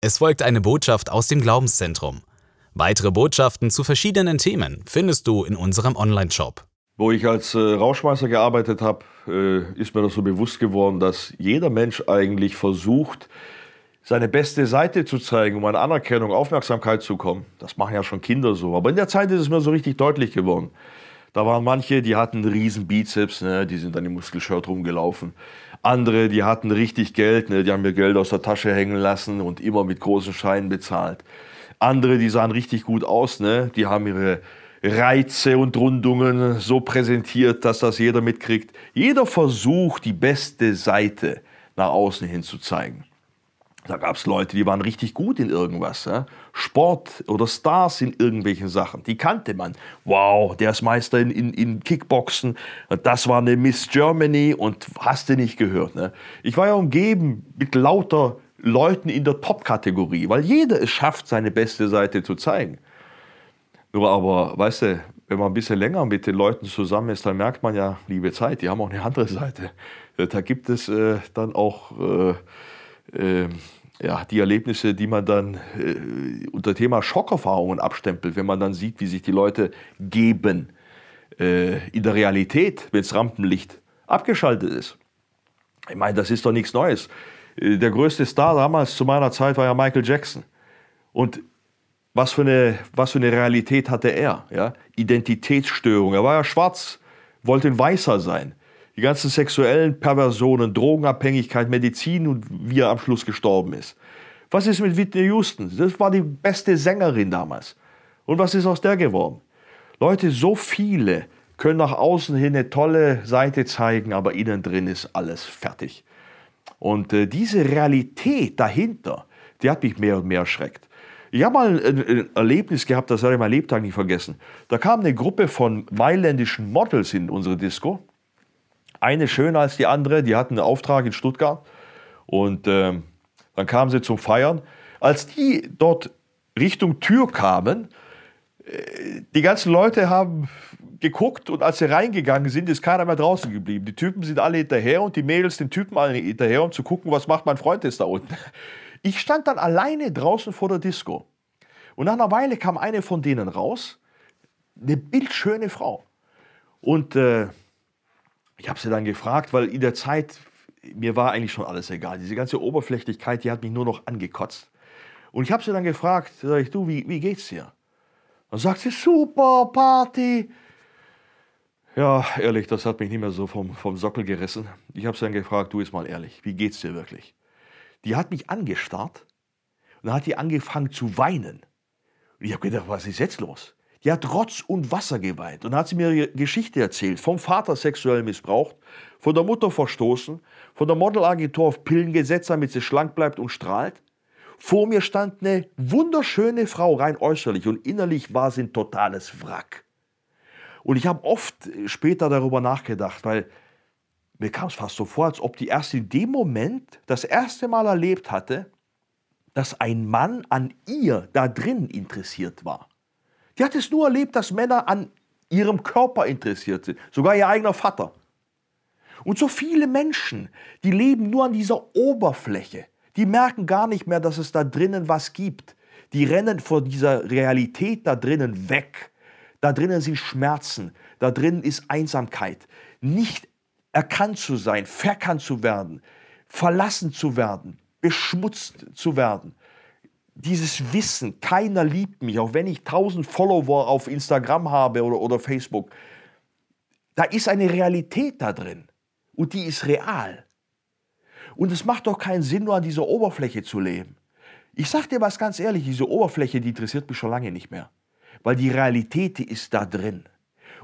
Es folgt eine Botschaft aus dem Glaubenszentrum. Weitere Botschaften zu verschiedenen Themen findest du in unserem Online-Shop. Wo ich als äh, Rauschmeister gearbeitet habe, äh, ist mir das so bewusst geworden, dass jeder Mensch eigentlich versucht, seine beste Seite zu zeigen, um an Anerkennung, Aufmerksamkeit zu kommen. Das machen ja schon Kinder so. Aber in der Zeit ist es mir so richtig deutlich geworden. Da waren manche, die hatten einen riesen Bizeps, ne, die sind dann im Muskelshirt rumgelaufen. Andere, die hatten richtig Geld, ne, die haben mir Geld aus der Tasche hängen lassen und immer mit großen Scheinen bezahlt. Andere, die sahen richtig gut aus, ne, die haben ihre Reize und Rundungen so präsentiert, dass das jeder mitkriegt. Jeder versucht, die beste Seite nach außen hin zu zeigen. Da gab es Leute, die waren richtig gut in irgendwas. Ja? Sport oder Stars in irgendwelchen Sachen. Die kannte man. Wow, der ist Meister in, in, in Kickboxen. Das war eine Miss Germany und hast du nicht gehört. Ne? Ich war ja umgeben mit lauter Leuten in der Top-Kategorie, weil jeder es schafft, seine beste Seite zu zeigen. Nur aber, weißt du, wenn man ein bisschen länger mit den Leuten zusammen ist, dann merkt man ja, liebe Zeit, die haben auch eine andere Seite. Da gibt es äh, dann auch äh, äh, ja, die Erlebnisse, die man dann äh, unter Thema Schockerfahrungen abstempelt, wenn man dann sieht, wie sich die Leute geben äh, in der Realität, wenn das Rampenlicht abgeschaltet ist. Ich meine, das ist doch nichts Neues. Äh, der größte Star damals zu meiner Zeit war ja Michael Jackson. Und was für eine, was für eine Realität hatte er? Ja? Identitätsstörung. Er war ja schwarz, wollte ein Weißer sein die ganzen sexuellen Perversionen, Drogenabhängigkeit, Medizin und wie er am Schluss gestorben ist. Was ist mit Whitney Houston? Das war die beste Sängerin damals. Und was ist aus der geworden? Leute, so viele können nach außen hin eine tolle Seite zeigen, aber innen drin ist alles fertig. Und äh, diese Realität dahinter, die hat mich mehr und mehr erschreckt. Ich habe mal ein, ein, Erlebnis gehabt, das werde ich mein Lebtag nicht vergessen. Da kam eine Gruppe von mailändischen Models in unsere Disco eine schöner als die andere, die hatten einen Auftrag in Stuttgart und äh, dann kamen sie zum Feiern. Als die dort Richtung Tür kamen, äh, die ganzen Leute haben geguckt und als sie reingegangen sind, ist keiner mehr draußen geblieben. Die Typen sind alle hinterher und die Mädels den Typen alle hinterher, um zu gucken, was macht mein Freund jetzt da unten. Ich stand dann alleine draußen vor der Disco. Und nach einer Weile kam eine von denen raus, eine bildschöne Frau. Und äh, ich habe sie dann gefragt, weil in der Zeit, mir war eigentlich schon alles egal. Diese ganze Oberflächlichkeit, die hat mich nur noch angekotzt. Und ich habe sie dann gefragt, sag ich, du, wie, wie geht's dir? Dann sagt sie, super, Party. Ja, ehrlich, das hat mich nicht mehr so vom, vom Sockel gerissen. Ich habe sie dann gefragt, du ist mal ehrlich, wie geht's dir wirklich? Die hat mich angestarrt und dann hat die angefangen zu weinen. Und ich habe gedacht, was ist jetzt los? Die hat Rotz und Wasser geweint und hat sie mir ihre Geschichte erzählt. Vom Vater sexuell missbraucht, von der Mutter verstoßen, von der Modelagentur auf Pillen gesetzt, damit sie schlank bleibt und strahlt. Vor mir stand eine wunderschöne Frau, rein äußerlich, und innerlich war sie ein totales Wrack. Und ich habe oft später darüber nachgedacht, weil mir kam es fast so vor, als ob die erst in dem Moment das erste Mal erlebt hatte, dass ein Mann an ihr da drin interessiert war. Die hat es nur erlebt, dass Männer an ihrem Körper interessiert sind. Sogar ihr eigener Vater. Und so viele Menschen, die leben nur an dieser Oberfläche. Die merken gar nicht mehr, dass es da drinnen was gibt. Die rennen vor dieser Realität da drinnen weg. Da drinnen sind Schmerzen. Da drinnen ist Einsamkeit. Nicht erkannt zu sein, verkannt zu werden, verlassen zu werden, beschmutzt zu werden dieses Wissen, keiner liebt mich, auch wenn ich tausend Follower auf Instagram habe oder, oder Facebook, da ist eine Realität da drin und die ist real. Und es macht doch keinen Sinn, nur an dieser Oberfläche zu leben. Ich sage dir was ganz ehrlich, diese Oberfläche, die interessiert mich schon lange nicht mehr, weil die Realität, die ist da drin.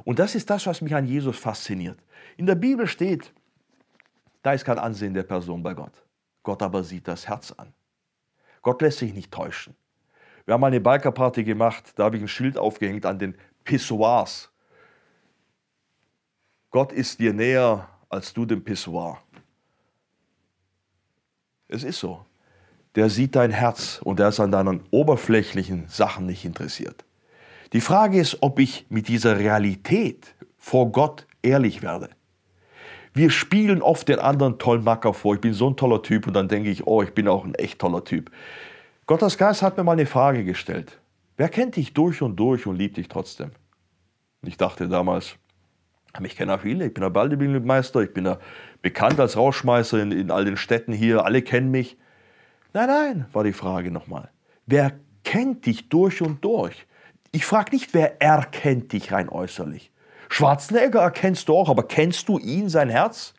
Und das ist das, was mich an Jesus fasziniert. In der Bibel steht, da ist kein Ansehen der Person bei Gott. Gott aber sieht das Herz an. Gott lässt sich nicht täuschen. Wir haben mal eine Bikerparty gemacht, da habe ich ein Schild aufgehängt an den Pissoirs. Gott ist dir näher als du dem Pissoir. Es ist so. Der sieht dein Herz und er ist an deinen oberflächlichen Sachen nicht interessiert. Die Frage ist, ob ich mit dieser Realität vor Gott ehrlich werde. Wir spielen oft den anderen tollen Macker vor. Ich bin so ein toller Typ und dann denke ich, oh, ich bin auch ein echt toller Typ. Gottes Geist hat mir mal eine Frage gestellt. Wer kennt dich durch und durch und liebt dich trotzdem? Und ich dachte damals, mich kennen auch viele. Ich bin der Bodybuilding-Meister, ich bin bekannt als Rauschmeißer in, in all den Städten hier, alle kennen mich. Nein, nein, war die Frage nochmal. Wer kennt dich durch und durch? Ich frage nicht, wer erkennt dich rein äußerlich. Schwarzenegger erkennst du auch, aber kennst du ihn, sein Herz?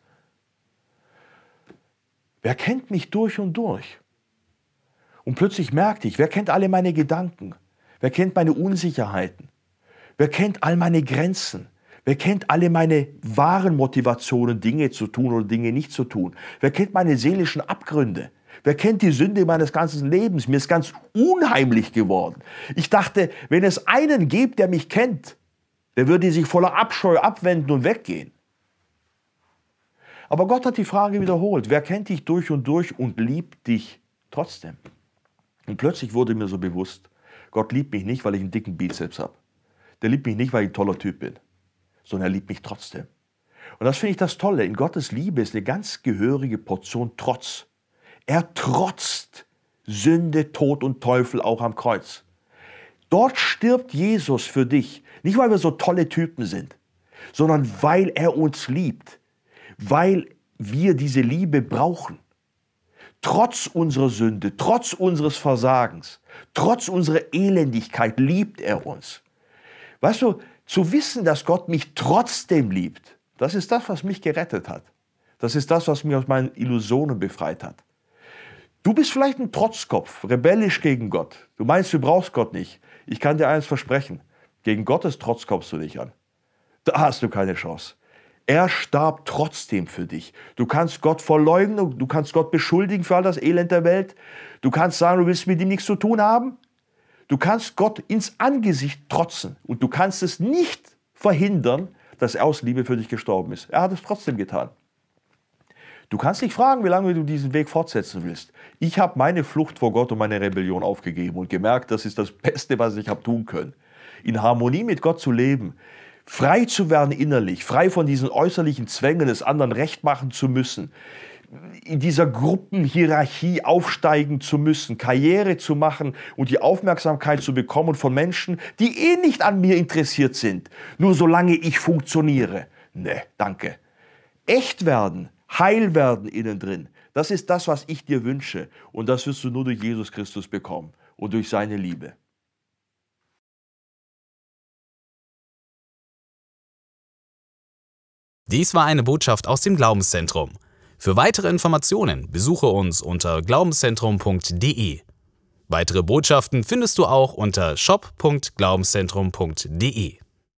Wer kennt mich durch und durch? Und plötzlich merkte ich, wer kennt alle meine Gedanken? Wer kennt meine Unsicherheiten? Wer kennt all meine Grenzen? Wer kennt alle meine wahren Motivationen, Dinge zu tun oder Dinge nicht zu tun? Wer kennt meine seelischen Abgründe? Wer kennt die Sünde meines ganzen Lebens? Mir ist ganz unheimlich geworden. Ich dachte, wenn es einen gibt, der mich kennt, der würde sich voller Abscheu abwenden und weggehen. Aber Gott hat die Frage wiederholt, wer kennt dich durch und durch und liebt dich trotzdem? Und plötzlich wurde mir so bewusst, Gott liebt mich nicht, weil ich einen dicken Bizeps habe. Der liebt mich nicht, weil ich ein toller Typ bin, sondern er liebt mich trotzdem. Und das finde ich das Tolle. In Gottes Liebe ist eine ganz gehörige Portion Trotz. Er trotzt Sünde, Tod und Teufel auch am Kreuz. Dort stirbt Jesus für dich. Nicht, weil wir so tolle Typen sind, sondern weil er uns liebt. Weil wir diese Liebe brauchen. Trotz unserer Sünde, trotz unseres Versagens, trotz unserer Elendigkeit liebt er uns. Weißt du, zu wissen, dass Gott mich trotzdem liebt, das ist das, was mich gerettet hat. Das ist das, was mich aus meinen Illusionen befreit hat. Du bist vielleicht ein Trotzkopf, rebellisch gegen Gott. Du meinst, du brauchst Gott nicht. Ich kann dir eines versprechen. Gegen Gottes Trotz kommst du nicht an. Da hast du keine Chance. Er starb trotzdem für dich. Du kannst Gott verleugnen, du kannst Gott beschuldigen für all das Elend der Welt. Du kannst sagen, du willst mit ihm nichts zu tun haben. Du kannst Gott ins Angesicht trotzen und du kannst es nicht verhindern, dass er aus Liebe für dich gestorben ist. Er hat es trotzdem getan. Du kannst dich fragen, wie lange du diesen Weg fortsetzen willst. Ich habe meine Flucht vor Gott und meine Rebellion aufgegeben und gemerkt, das ist das Beste, was ich habe tun können. In Harmonie mit Gott zu leben, frei zu werden innerlich, frei von diesen äußerlichen Zwängen, des anderen recht machen zu müssen, in dieser Gruppenhierarchie aufsteigen zu müssen, Karriere zu machen und die Aufmerksamkeit zu bekommen von Menschen, die eh nicht an mir interessiert sind, nur solange ich funktioniere. Ne, danke. Echt werden, heil werden innen drin, das ist das, was ich dir wünsche und das wirst du nur durch Jesus Christus bekommen und durch seine Liebe. Dies war eine Botschaft aus dem Glaubenszentrum. Für weitere Informationen besuche uns unter glaubenszentrum.de. Weitere Botschaften findest du auch unter shop.glaubenszentrum.de.